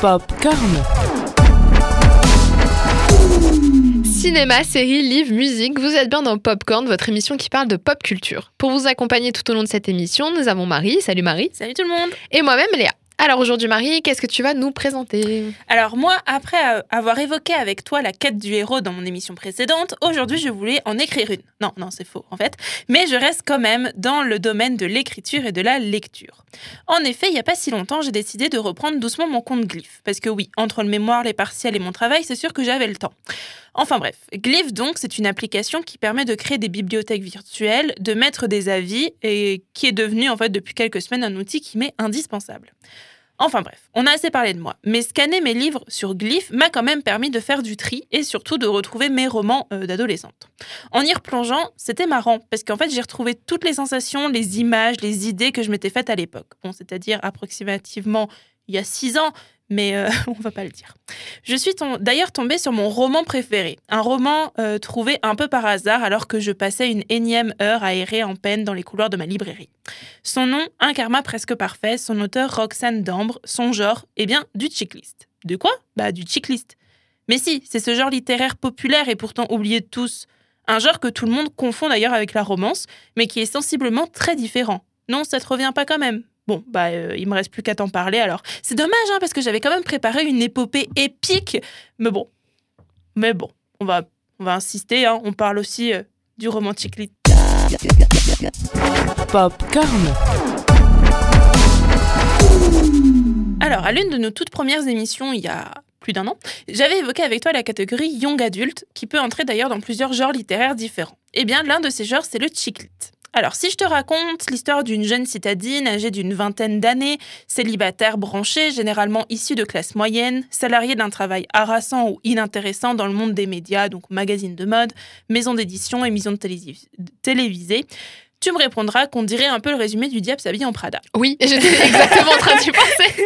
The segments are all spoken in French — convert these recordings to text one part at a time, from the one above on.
Popcorn. Cinéma, séries, livres, musique, vous êtes bien dans Popcorn, votre émission qui parle de pop culture. Pour vous accompagner tout au long de cette émission, nous avons Marie, salut Marie, Salut tout le monde et moi-même Léa. Alors aujourd'hui Marie, qu'est-ce que tu vas nous présenter? Alors moi, après avoir évoqué avec toi la quête du héros dans mon émission précédente, aujourd'hui je voulais en écrire une. Non, non, c'est faux en fait. Mais je reste quand même dans le domaine de l'écriture et de la lecture. En effet, il n'y a pas si longtemps, j'ai décidé de reprendre doucement mon compte Glyph. Parce que oui, entre le mémoire, les partiels et mon travail, c'est sûr que j'avais le temps. Enfin bref, Glyph donc, c'est une application qui permet de créer des bibliothèques virtuelles, de mettre des avis et qui est devenue en fait depuis quelques semaines un outil qui m'est indispensable. Enfin bref, on a assez parlé de moi, mais scanner mes livres sur Glyph m'a quand même permis de faire du tri et surtout de retrouver mes romans euh, d'adolescente. En y replongeant, c'était marrant parce qu'en fait j'ai retrouvé toutes les sensations, les images, les idées que je m'étais faites à l'époque. Bon, c'est-à-dire approximativement il y a six ans, mais euh, on va pas le dire. Je suis d'ailleurs tombée sur mon roman préféré, un roman euh, trouvé un peu par hasard alors que je passais une énième heure à errer en peine dans les couloirs de ma librairie. Son nom, un karma presque parfait, son auteur Roxane Dambre, son genre, eh bien, du chicklist. De quoi? Bah, du chicklist. Mais si, c'est ce genre littéraire populaire et pourtant oublié de tous. Un genre que tout le monde confond d'ailleurs avec la romance, mais qui est sensiblement très différent. Non, ça te revient pas quand même? Bon, bah, euh, il me reste plus qu'à t'en parler alors. C'est dommage, hein, parce que j'avais quand même préparé une épopée épique. Mais bon, mais bon, on va, on va insister, hein, on parle aussi euh, du roman chicklist. Popcorn. Alors, à l'une de nos toutes premières émissions, il y a plus d'un an, j'avais évoqué avec toi la catégorie young adulte, qui peut entrer d'ailleurs dans plusieurs genres littéraires différents. Eh bien, l'un de ces genres, c'est le chick lit. Alors, si je te raconte l'histoire d'une jeune citadine âgée d'une vingtaine d'années, célibataire branchée, généralement issue de classe moyenne, salariée d'un travail harassant ou inintéressant dans le monde des médias, donc magazines de mode, maisons d'édition, émissions de télévis- télévisées, tu me répondras qu'on dirait un peu le résumé du diable s'habille en Prada. Oui, j'étais exactement en train d'y penser.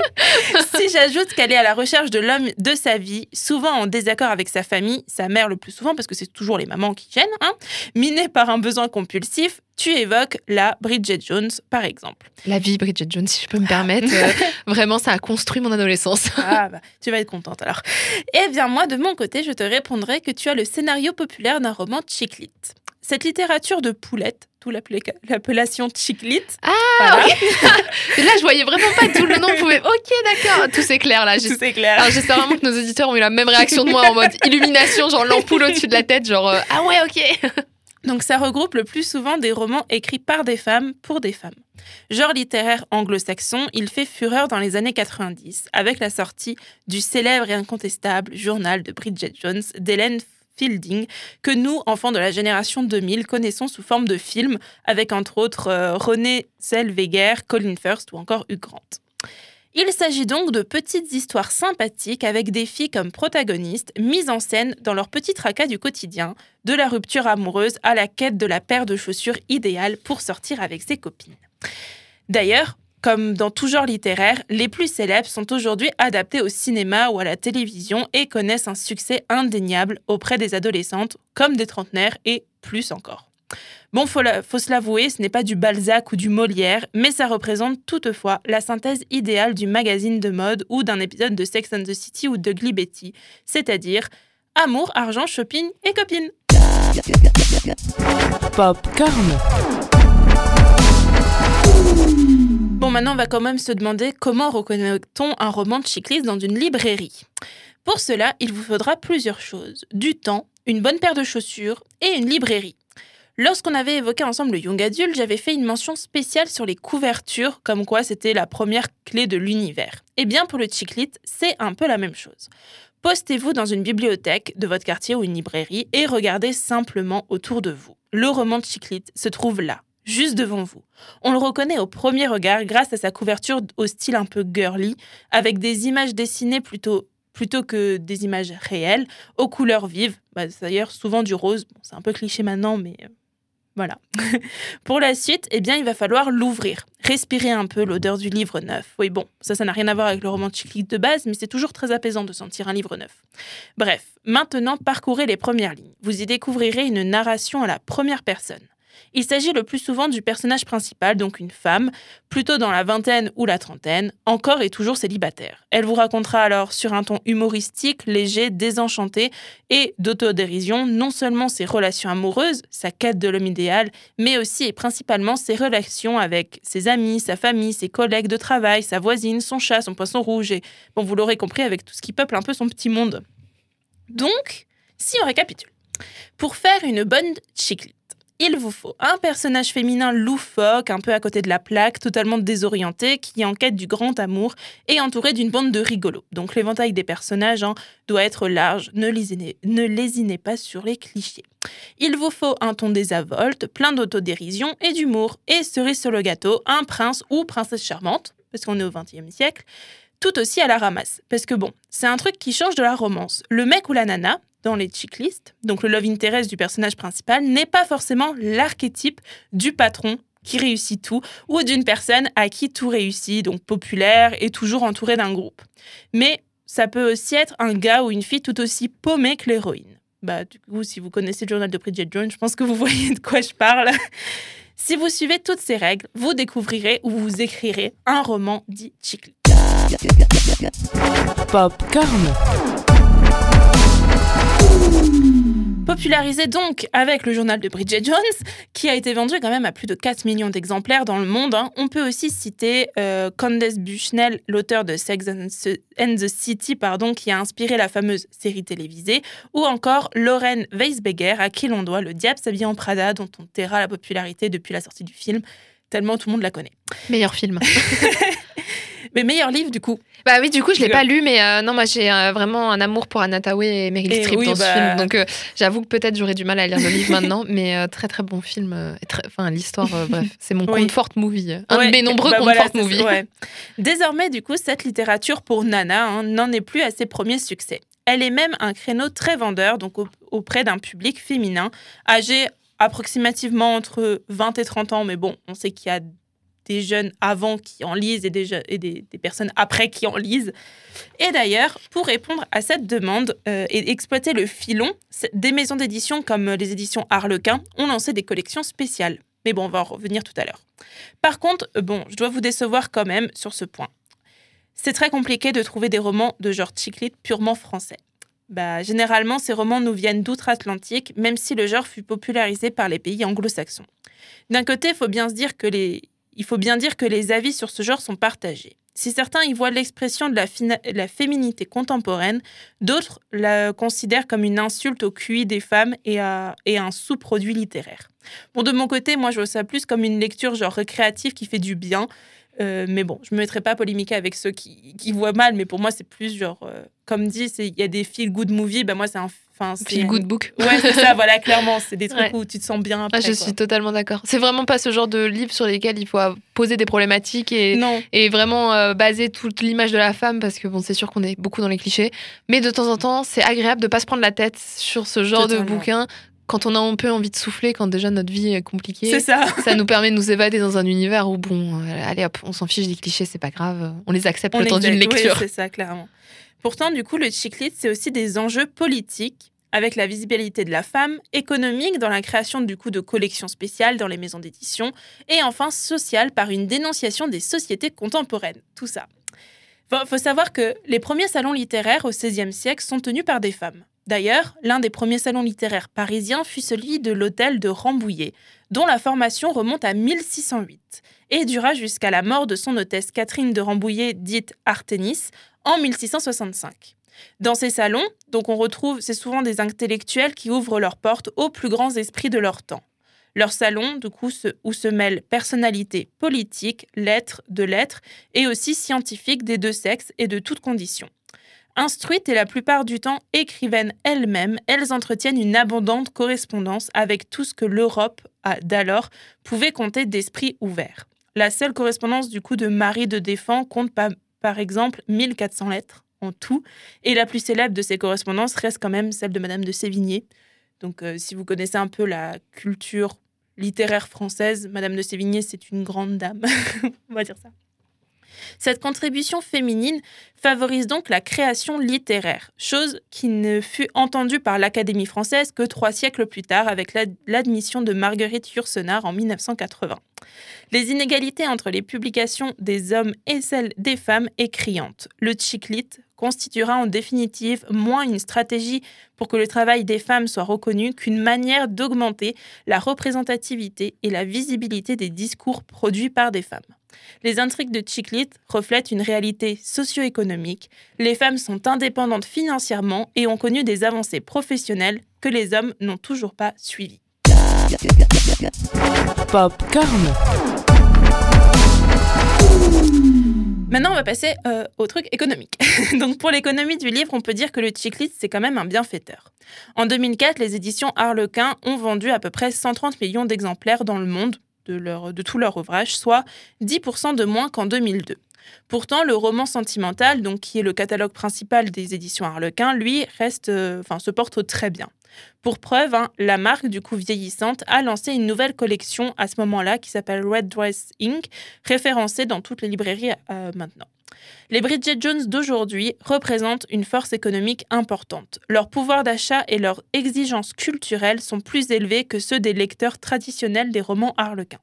si j'ajoute qu'elle est à la recherche de l'homme de sa vie, souvent en désaccord avec sa famille, sa mère le plus souvent, parce que c'est toujours les mamans qui gênent, hein, minée par un besoin compulsif, tu évoques la Bridget Jones, par exemple. La vie Bridget Jones, si je peux me permettre, euh, vraiment ça a construit mon adolescence. Ah, bah, tu vas être contente alors. Eh bien, moi, de mon côté, je te répondrai que tu as le scénario populaire d'un roman chick lit. Cette littérature de poulette, l'appela- l'appellation chick lit, Ah voilà, Et là, je voyais vraiment pas tout le nom. Pouvait... Ok, d'accord, tout c'est clair là. tout J'es- c'est clair. Alors j'espère vraiment que nos auditeurs ont eu la même réaction de moi en mode illumination, genre l'ampoule au-dessus de la tête, genre euh, ah ouais ok. Donc ça regroupe le plus souvent des romans écrits par des femmes pour des femmes. Genre littéraire anglo-saxon, il fait fureur dans les années 90 avec la sortie du célèbre et incontestable journal de Bridget Jones d'Hélène Que nous, enfants de la génération 2000, connaissons sous forme de film avec entre autres euh, René Zellweger, Colin Firth ou encore Hugh Grant. Il s'agit donc de petites histoires sympathiques avec des filles comme protagonistes, mises en scène dans leur petit tracas du quotidien, de la rupture amoureuse à la quête de la paire de chaussures idéale pour sortir avec ses copines. D'ailleurs, comme dans tout genre littéraire, les plus célèbres sont aujourd'hui adaptés au cinéma ou à la télévision et connaissent un succès indéniable auprès des adolescentes comme des trentenaires et plus encore. Bon, faut, se l'avouer, ce n'est pas du Balzac ou du Molière, mais ça représente toutefois la synthèse idéale du magazine de mode ou d'un épisode de Sex and the City ou de Ugly Betty, c'est-à-dire amour, argent, shopping et copines. Popcorn. Bon, maintenant, on va quand même se demander comment reconnaît-on un roman de chicliste dans une librairie. Pour cela, il vous faudra plusieurs choses. Du temps, une bonne paire de chaussures et une librairie. Lorsqu'on avait évoqué ensemble le young adulte, j'avais fait une mention spéciale sur les couvertures, comme quoi c'était la première clé de l'univers. Eh bien, pour le chiclit, c'est un peu la même chose. Postez-vous dans une bibliothèque de votre quartier ou une librairie et regardez simplement autour de vous. Le roman de chiclit se trouve là, juste devant vous. On le reconnaît au premier regard grâce à sa couverture au style un peu girly, avec des images dessinées plutôt, plutôt que des images réelles, aux couleurs vives. Bah, D'ailleurs, souvent du rose. C'est un peu cliché maintenant, mais euh, voilà. Pour la suite, eh bien, il va falloir l'ouvrir. Respirer un peu l'odeur du livre neuf. Oui, bon, ça, ça n'a rien à voir avec le roman chic de base, mais c'est toujours très apaisant de sentir un livre neuf. Bref, maintenant, parcourez les premières lignes. Vous y découvrirez une narration à la première personne. Il s'agit le plus souvent du personnage principal, donc une femme, plutôt dans la vingtaine ou la trentaine, encore et toujours célibataire. Elle vous racontera alors sur un ton humoristique, léger, désenchanté et d'autodérision non seulement ses relations amoureuses, sa quête de l'homme idéal, mais aussi et principalement ses relations avec ses amis, sa famille, ses collègues de travail, sa voisine, son chat, son poisson rouge et, bon, vous l'aurez compris, avec tout ce qui peuple un peu son petit monde. Donc, si on récapitule, pour faire une bonne chiclite, il vous faut un personnage féminin loufoque, un peu à côté de la plaque, totalement désorienté, qui est en quête du grand amour et entouré d'une bande de rigolos. Donc l'éventail des personnages hein, doit être large, ne lésinez, ne lésinez pas sur les clichés. Il vous faut un ton désinvolte, plein d'autodérision et d'humour, et cerise sur le gâteau, un prince ou princesse charmante, parce qu'on est au XXe siècle, tout aussi à la ramasse. Parce que bon, c'est un truc qui change de la romance. Le mec ou la nana, dans les checklists, donc le love interest du personnage principal, n'est pas forcément l'archétype du patron qui réussit tout ou d'une personne à qui tout réussit, donc populaire et toujours entouré d'un groupe. Mais ça peut aussi être un gars ou une fille tout aussi paumé que l'héroïne. Bah, du coup, si vous connaissez le journal de Bridget Jones, je pense que vous voyez de quoi je parle. si vous suivez toutes ces règles, vous découvrirez ou vous écrirez un roman dit chick Popcorn. Popularisé donc avec le journal de Bridget Jones, qui a été vendu quand même à plus de 4 millions d'exemplaires dans le monde. hein. On peut aussi citer euh, Candace Bushnell, l'auteur de Sex and the- City, pardon, qui a inspiré la fameuse série télévisée, ou encore Lauren Weisberger, à qui l'on doit Le Diable s'habille en Prada, dont on taira la popularité depuis la sortie du film, tellement tout le monde la connaît. Meilleur film. Mais meilleur livre, du coup. Bah oui, du coup, je l'ai pas lu, mais euh, non, moi j'ai euh, vraiment un amour pour Anna Thaoué et Meryl Streep oui, dans ce bah- film. Donc euh, j'avoue que peut-être j'aurais du mal à lire le livre maintenant, mais très très bon film. Enfin, l'histoire, bref, c'est mon Oui. comfort movie. Un Ouais, de mes nombreux bah comfort voilà, movies. ouais. Désormais, du coup, cette littérature pour Nana hein, n'en est plus à ses premiers succès. Elle est même un créneau très vendeur, donc au- auprès d'un public féminin, âgé approximativement entre 20 et 30 ans, mais bon, on sait qu'il y a des jeunes avant qui en lisent et des, personnes après qui en lisent. Et d'ailleurs, pour répondre à cette demande euh, et exploiter le filon, des maisons d'édition comme les éditions Harlequin ont lancé des collections spéciales. Mais bon, on va en revenir tout à l'heure. Par contre, euh, bon, je dois vous décevoir quand même sur ce point. C'est très compliqué de trouver des romans de genre chick lit purement français. Bah, généralement, ces romans nous viennent d'outre-Atlantique, même si le genre fut popularisé par les pays anglo-saxons. D'un côté, il faut bien se dire que les... il faut bien dire que les avis sur ce genre sont partagés. Si certains y voient l'expression de la, féminité contemporaine, d'autres la considèrent comme une insulte au QI des femmes et, un sous-produit littéraire. Bon, de mon côté, moi, je vois ça plus comme une lecture genre récréative qui fait du bien. Euh, mais bon, je me mettrai pas à polémiquer avec ceux qui, voient mal, mais pour moi, c'est plus genre, euh, comme dit, il y a des feel good movies, bah moi, c'est un. Enfin, c'est Feel good book. Ouais, c'est ça, voilà, clairement, c'est des trucs Ouais. où tu te sens bien après. Ah, je quoi. suis totalement d'accord. C'est vraiment pas ce genre de livre sur lesquels il faut poser des problématiques et, Non, et vraiment euh, baser toute l'image de la femme parce que bon, c'est sûr qu'on est beaucoup dans les clichés. Mais de temps en temps, c'est agréable de pas se prendre la tête sur ce genre de bouquin quand on a un peu envie de souffler, quand déjà notre vie est compliquée. c'est ça. ça nous permet de nous évader dans un univers où, bon, euh, allez hop, on s'en fiche des clichés, c'est pas grave, on les accepte le temps d'une oui, lecture. c'est ça, clairement. Pourtant, du coup, le chick lit, c'est aussi des enjeux politiques avec la visibilité de la femme, économique dans la création du coup de collections spéciales dans les maisons d'édition, et enfin social par une dénonciation des sociétés contemporaines. Tout ça. Il faut savoir que les premiers salons littéraires au XVIe siècle sont tenus par des femmes. D'ailleurs, l'un des premiers salons littéraires parisiens fut celui de l'hôtel de Rambouillet, dont la formation remonte à 1608 et dura jusqu'à la mort de son hôtesse Catherine de Rambouillet, dite Arténis, en 1665. Dans ces salons, donc on retrouve, c'est souvent des intellectuels qui ouvrent leurs portes aux plus grands esprits de leur temps. Leur salon, du coup, où se mêlent personnalités politiques, lettres, de lettres, et aussi scientifiques des deux sexes et de toutes conditions. Instruites et la plupart du temps écrivaines elles-mêmes, elles entretiennent une abondante correspondance avec tout ce que l'Europe d'alors pouvait compter d'esprit ouvert. La seule correspondance du coup de Marie de Défend compte pa- par exemple 1400 lettres en tout, et la plus célèbre de ces correspondances reste quand même celle de Madame de Sévigné. Donc euh, si vous connaissez un peu la culture littéraire française, Madame de Sévigné, c'est une grande dame, on va dire ça. Cette contribution féminine favorise donc la création littéraire, chose qui ne fut entendue par l'Académie française que trois siècles plus tard avec l'admission de Marguerite Yourcenar en 1980. Les inégalités entre les publications des hommes et celles des femmes est criante. Le chiclit constituera en définitive moins une stratégie pour que le travail des femmes soit reconnu qu'une manière d'augmenter la représentativité et la visibilité des discours produits par des femmes. Les intrigues de Chiclit reflètent une réalité socio-économique. Les femmes sont indépendantes financièrement et ont connu des avancées professionnelles que les hommes n'ont toujours pas suivies. Popcorn. Maintenant, on va passer euh, au truc économique. Donc, pour l'économie du livre, on peut dire que le Chiclit, c'est quand même un bienfaiteur. En 2004, les éditions Harlequin ont vendu à peu près 130 millions d'exemplaires dans le monde, de, leur, de tout leur ouvrage, soit 10% de moins qu'en 2002. Pourtant, le roman sentimental, donc qui est le catalogue principal des éditions Harlequin, lui reste, euh, enfin, se porte très bien. Pour preuve, hein, la marque, du coup vieillissante, a lancé une nouvelle collection à ce moment-là qui s'appelle Red Dress Inc., référencée dans toutes les librairies euh, maintenant. Les Bridget Jones d'aujourd'hui représentent une force économique importante. Leur pouvoir d'achat et leurs exigences culturelles sont plus élevés que ceux des lecteurs traditionnels des romans harlequins.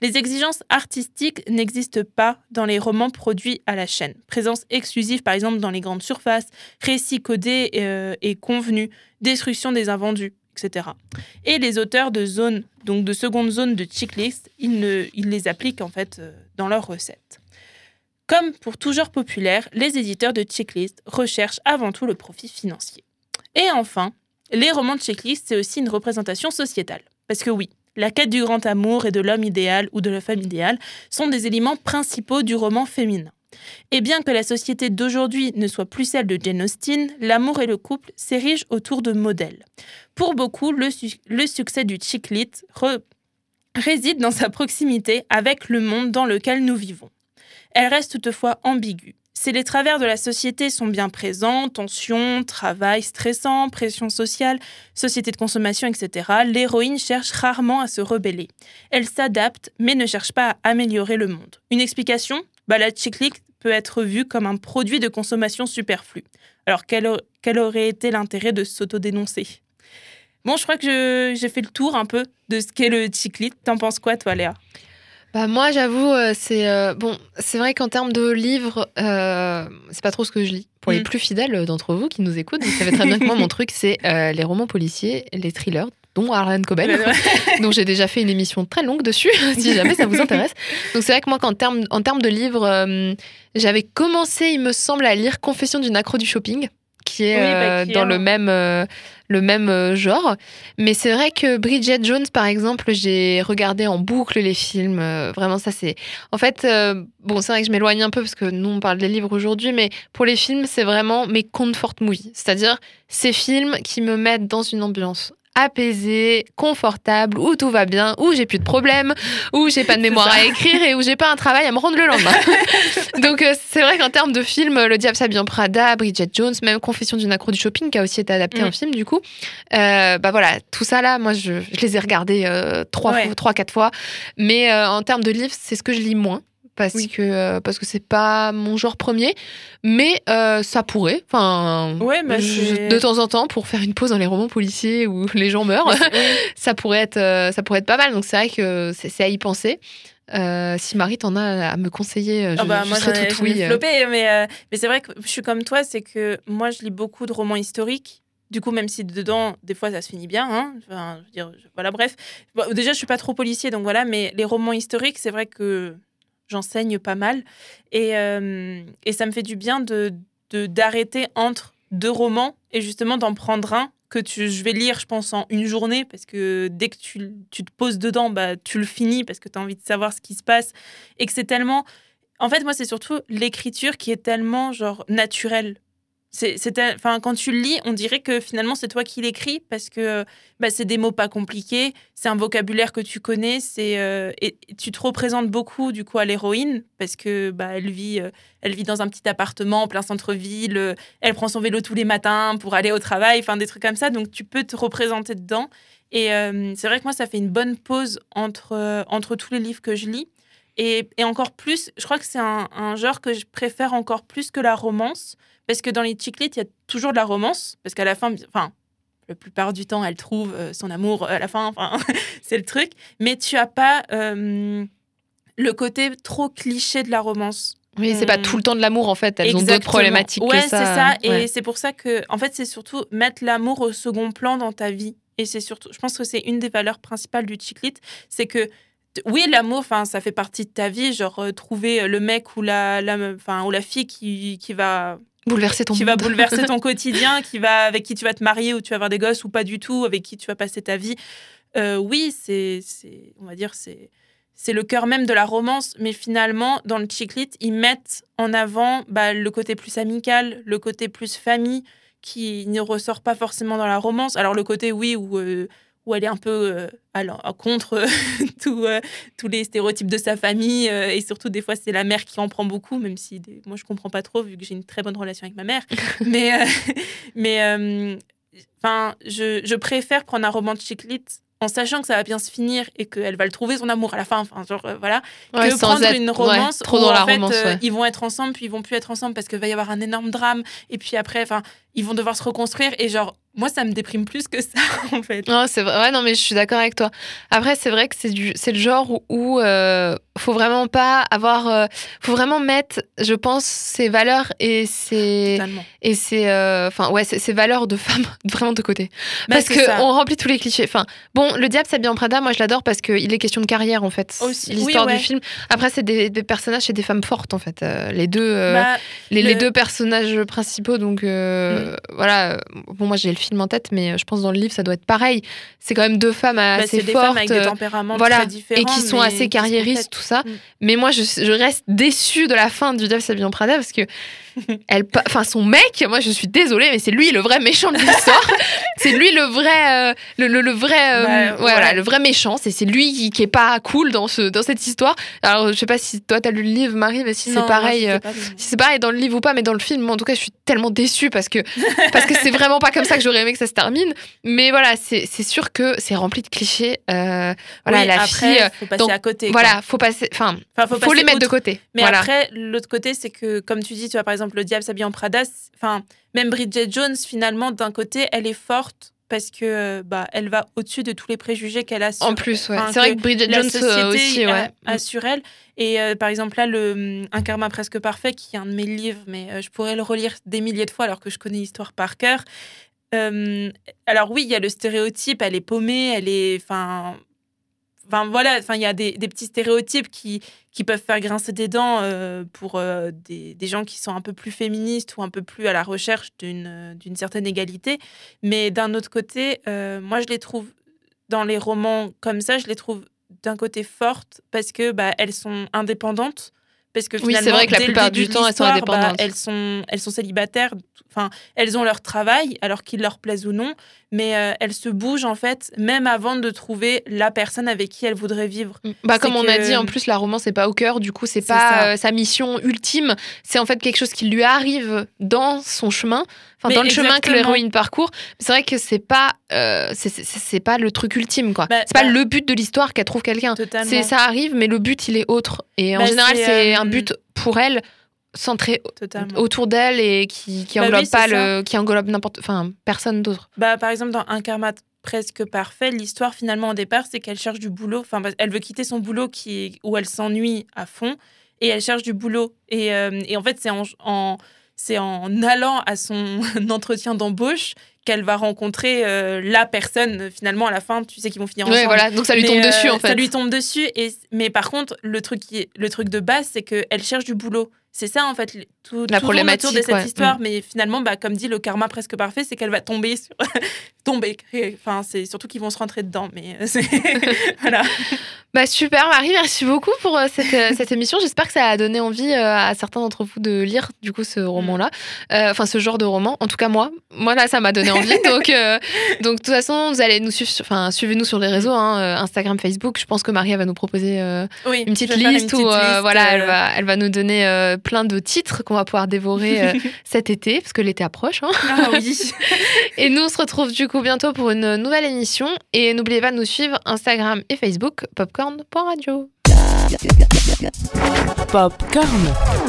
Les exigences artistiques n'existent pas dans les romans produits à la chaîne. Présence exclusive, par exemple, dans les grandes surfaces, récits codés euh, et convenus, destruction des invendus, etc. Et les auteurs de zones, donc de seconde zone de checklist, ils, les appliquent en fait euh, dans leurs recettes. Comme pour toujours populaire, les éditeurs de checklist recherchent avant tout le profit financier. Et enfin, les romans de checklist, c'est aussi une représentation sociétale. Parce que oui, la quête du grand amour et de l'homme idéal ou de la femme idéale sont des éléments principaux du roman féminin. Et bien que la société d'aujourd'hui ne soit plus celle de Jane Austen, l'amour et le couple s'érigent autour de modèles. Pour beaucoup, le, succès du chick lit réside dans sa proximité avec le monde dans lequel nous vivons. Elle reste toutefois ambiguë. Si les travers de la société sont bien présents, tensions, travail stressant, pression sociale, société de consommation, etc., l'héroïne cherche rarement à se rebeller. Elle s'adapte, mais ne cherche pas à améliorer le monde. Une explication? Bah, La chick peut être vue comme un produit de consommation superflu. Alors quel, aurait été l'intérêt de s'autodénoncer? Bon, je crois que j'ai fait le tour un peu de ce qu'est le chick T'en penses quoi, toi, Léa? Bah moi, j'avoue, euh, c'est euh, bon. C'est vrai qu'en termes de livres, euh, c'est pas trop ce que je lis. Pour les mm. plus fidèles d'entre vous qui nous écoutent, vous savez très bien que moi, mon truc, c'est les romans policiers, les thrillers, dont Harlan Coben, dont j'ai déjà fait une émission très longue dessus, si jamais ça vous intéresse. Donc c'est vrai que moi, en termes en termes de livres, j'avais commencé, il me semble, à lire Confession d'une accro du shopping qui est, bah, dans le même le même euh, genre. Mais c'est vrai que Bridget Jones, par exemple, j'ai regardé en boucle les films. Euh, vraiment, ça, c'est. En fait, euh, bon, c'est vrai que je m'éloigne un peu parce que nous, on parle des livres aujourd'hui, mais pour les films, c'est vraiment mes comfort movies. C'est-à-dire ces films qui me mettent dans une ambiance apaisé, confortable, où tout va bien, où j'ai plus de problèmes, où j'ai pas de mémoire à écrire et où j'ai pas un travail à me rendre le lendemain. Donc euh, c'est vrai qu'en termes de film, Le Diable s'habille en Prada, Bridget Jones, même Confession d'une accro du shopping qui a aussi été adapté en mm. film du coup. Euh, bah voilà, tout ça là, moi je, les ai regardés euh, trois, trois, quatre fois. Mais en termes de livres, c'est ce que je lis moins parce que euh, parce que c'est pas mon genre premier mais euh, ça pourrait enfin de temps en temps pour faire une pause dans les romans policiers où les gens meurent ça pourrait être euh, ça pourrait être pas mal donc c'est vrai que c'est à y penser si Marie t'en a à me conseiller, je, oh bah, moi, serais tout oui. mais, mais c'est vrai que je suis comme toi, c'est que moi je lis beaucoup de romans historiques. Du coup, même si dedans, des fois, ça se finit bien, hein, enfin, je veux dire, voilà, bref. déjà, je suis pas trop policier, donc voilà, mais les romans historiques, c'est vrai que j'enseigne pas mal. Et, euh, et, ça me fait du bien de d'arrêter entre deux romans et justement d'en prendre un que tu, je vais lire, je pense, en une journée, parce que dès que tu, tu te poses dedans, bah, tu le finis parce que tu as envie de savoir ce qui se passe. Et que c'est tellement... En fait, moi, c'est surtout l'écriture qui est tellement, genre, naturelle. C'est, enfin, quand tu le lis, on dirait que finalement c'est toi qui l'écris parce que bah, c'est des mots pas compliqués, c'est un vocabulaire que tu connais, c'est euh, et tu te représentes beaucoup du coup à l'héroïne parce que bah, elle vit, euh, elle vit dans un petit appartement en plein centre-ville, euh, elle prend son vélo tous les matins pour aller au travail, enfin des trucs comme ça, donc tu peux te représenter dedans. Et c'est vrai que moi ça fait une bonne pause entre entre tous les livres que je lis. Et, et encore plus, je crois que c'est un genre que je préfère encore plus que la romance. Parce que dans les chick lit, il y a toujours de la romance. Parce qu'à la fin, enfin, la plupart du temps, elle trouve euh, son amour à la fin. Enfin, c'est le truc. Mais tu as pas euh, le côté trop cliché de la romance. Oui, c'est pas On- tout le temps de l'amour en fait. Elles ont d'autres Exactement. problématiques ouais, que ça. c'est ça. Et c'est pour ça que, en fait, c'est surtout mettre l'amour au second plan dans ta vie. Et c'est surtout, je pense que c'est une des valeurs principales du chick lit, c'est que oui, l'amour, enfin, ça fait partie de ta vie, genre euh, trouver le mec ou la, ou la fille qui, qui va Bouleverser ton qui va bouleverser ton quotidien, qui va avec qui tu vas te marier ou tu vas avoir des gosses ou pas du tout, avec qui tu vas passer ta vie. Euh, oui, c'est, c'est, on va dire, c'est, c'est le cœur même de la romance, mais finalement, dans le chick lit, ils mettent en avant bah, le côté plus amical, le côté plus famille, qui ne ressort pas forcément dans la romance. Alors le côté, oui, où, euh, où elle est un peu euh, à l'en- à contre euh, tout, euh, tous les stéréotypes de sa famille, euh, et surtout des fois c'est la mère qui en prend beaucoup, même si des- moi je comprends pas trop vu que j'ai une très bonne relation avec ma mère. mais euh, mais euh, enfin, je, je préfère prendre un roman de chick lit en sachant que ça va bien se finir et qu'elle va le trouver son amour à la fin. Enfin, genre euh, voilà Ouais, que prendre être- une ouais, romance trop où, dans la en fait, romance. euh, ils vont être ensemble puis ils vont plus être ensemble parce qu'il va y avoir un énorme drame et puis après enfin ils vont devoir se reconstruire et genre moi ça me déprime plus que ça en fait Non, c'est vrai. Ouais, non, mais je suis d'accord avec toi. Après, c'est vrai que c'est du, c'est le genre où, où, euh, faut vraiment pas avoir, euh, faut vraiment mettre, je pense, ses valeurs et ses totalement et ses, euh, enfin ouais, ses, ses valeurs de femme vraiment de côté. Bah, parce que ça. on remplit tous les clichés. Enfin, bon, le diable s'habille en Prada, moi je l'adore parce qu'il est question de carrière en fait. L'histoire oui, ouais. du film. Après, c'est des, des personnages, c'est des femmes fortes en fait. Euh, les deux, Bah, les, les le- deux personnages principaux. Donc euh, voilà. euh, Bon, moi j'ai le film en tête, mais je pense dans le livre ça doit être pareil. C'est quand même deux femmes bah, assez des fortes. femmes avec des euh, tempéraments voilà, très différents et qui sont assez carriéristes, tout ça. Mm. Mais moi, je, je reste déçue de la fin du s'habille en Prada parce que, elle, enfin, son mec, moi, je suis désolée, mais c'est lui le vrai méchant de l'histoire. c'est lui le vrai, euh, le, le- le vrai, euh, Bah, ouais, voilà, le vrai méchant. C'est c'est lui qui, qui est pas cool dans ce, dans cette histoire. Alors, je sais pas si toi t'as lu le livre, Marie, mais si c'est pareil. euh, si c'est pareil dans le livre ou pas, mais dans le film, en tout cas, je suis tellement déçue parce que parce que c'est vraiment pas comme ça que j'aurais aimé que ça se termine. Mais voilà, c'est sûr que c'est rempli de clichés. Euh, voilà, Oui, la après, fille. faut passer donc, à côté quoi. voilà, faut passer. Enfin, faut, passer les mettre de côté. Mais voilà. après, l'autre côté, c'est que, comme tu dis, tu vois, par exemple, le diable s'habille en Prada, enfin, même Bridget Jones, finalement, d'un côté, elle est forte parce que bah, elle va au-dessus de tous les préjugés qu'elle a sur, En plus, ouais. enfin, c'est vrai que Bridget Jones société euh, aussi, a- sur elle. Et euh, par exemple, là, le, Un karma presque parfait, qui est un de mes livres, mais euh, je pourrais le relire des milliers de fois alors que je connais l'histoire par cœur. Euh, alors oui, il y a le stéréotype, elle est paumée, elle est... Enfin, enfin voilà, enfin, il y a des, petits stéréotypes qui, qui peuvent faire grincer des dents euh, pour euh, des, des gens qui sont un peu plus féministes ou un peu plus à la recherche d'une euh, d'une certaine égalité. Mais d'un autre côté, moi, je les trouve dans les romans comme ça, je les trouve d'un côté fortes parce que bah, elles sont indépendantes. Parce que Oui, c'est vrai que la plupart du temps, elles sont bah, indépendantes. elles, sont, elles sont célibataires. Enfin, elles ont leur travail, alors qu'il leur plaise ou non. Mais euh, elles se bougent, en fait, même avant de trouver la personne avec qui elles voudraient vivre. Bah, c'est comme on a dit, en plus, la romance n'est pas au cœur, du coup, c'est C'est pas ça. euh, sa mission ultime. C'est en fait quelque chose qui lui arrive dans son chemin, enfin, dans le chemin que l'héroïne parcourt. C'est vrai que c'est pas, euh, c'est- pas le truc ultime, quoi. Bah, c'est pas bah, le but de l'histoire qu'elle trouve quelqu'un. C'est ça arrive, mais le but il est autre. Et en Bah, général, c'est, euh, un but pour elle centré Totalement. autour d'elle et qui, qui Bah oui, englobe pas le, qui englobe n'importe, enfin, personne d'autre. Bah, par exemple, dans Un karma presque parfait, l'histoire finalement au départ, c'est qu'elle cherche du boulot. Enfin, elle veut quitter son boulot qui, où elle s'ennuie à fond et elle cherche du boulot. Et, euh, et en fait, c'est en, en- c'est en allant à son entretien d'embauche qu'elle va rencontrer euh, la personne. Finalement, à la fin, tu sais qu'ils vont finir Ouais, ensemble. voilà. Donc ça lui Mais, tombe euh, dessus en fait. Ça lui tombe dessus. Et, mais par contre, le truc, qui est, le truc de base, c'est qu'elle cherche du boulot. C'est ça, en fait, tout, La autour de problématique, cette ouais. histoire. Mais finalement, bah, comme dit, le karma presque parfait, c'est qu'elle va tomber sur. tomber. Enfin, c'est surtout qu'ils vont se rentrer dedans. Mais euh, voilà. Bah super Marie, merci beaucoup pour euh, cette, euh, cette émission. J'espère que ça a donné envie à certains d'entre vous de lire du coup ce roman-là, Euh, enfin ce genre de roman. En tout cas moi, moi là ça m'a donné envie. donc euh, donc de toute façon vous allez nous suivre, enfin suivez-nous sur les réseaux, hein, Instagram, Facebook. Je pense que Marie elle va nous proposer euh, Oui, une petite liste une où petite liste, voilà elle va elle va nous donner plein de titres qu'on va pouvoir dévorer euh, cet été parce que l'été approche. hein. Ah oui. Et nous, on se retrouve du coup bientôt pour une nouvelle émission. Et n'oubliez pas de nous suivre Instagram et Facebook, popcorn.radio. Popcorn.